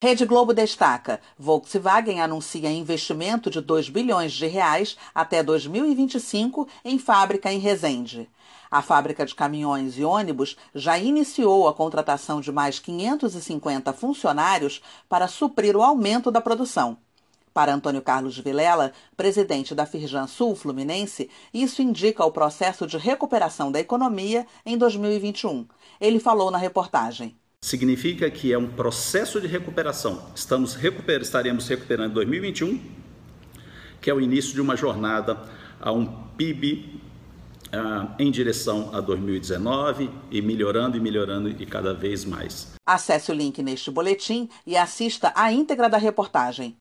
Rede Globo destaca: Volkswagen anuncia investimento de 2 bilhões de reais até 2025 em fábrica em Resende. A fábrica de caminhões e ônibus já iniciou a contratação de mais 550 funcionários para suprir o aumento da produção. Para Antônio Carlos Vilela, presidente da Firjan Sul Fluminense, isso indica o processo de recuperação da economia em 2021. Ele falou na reportagem. Significa que é um processo de recuperação. Estamos recuper, estaremos recuperando em 2021, que é o início de uma jornada a um PIB ah, em direção a 2019 e melhorando e melhorando e cada vez mais. Acesse o link neste boletim e assista a íntegra da reportagem.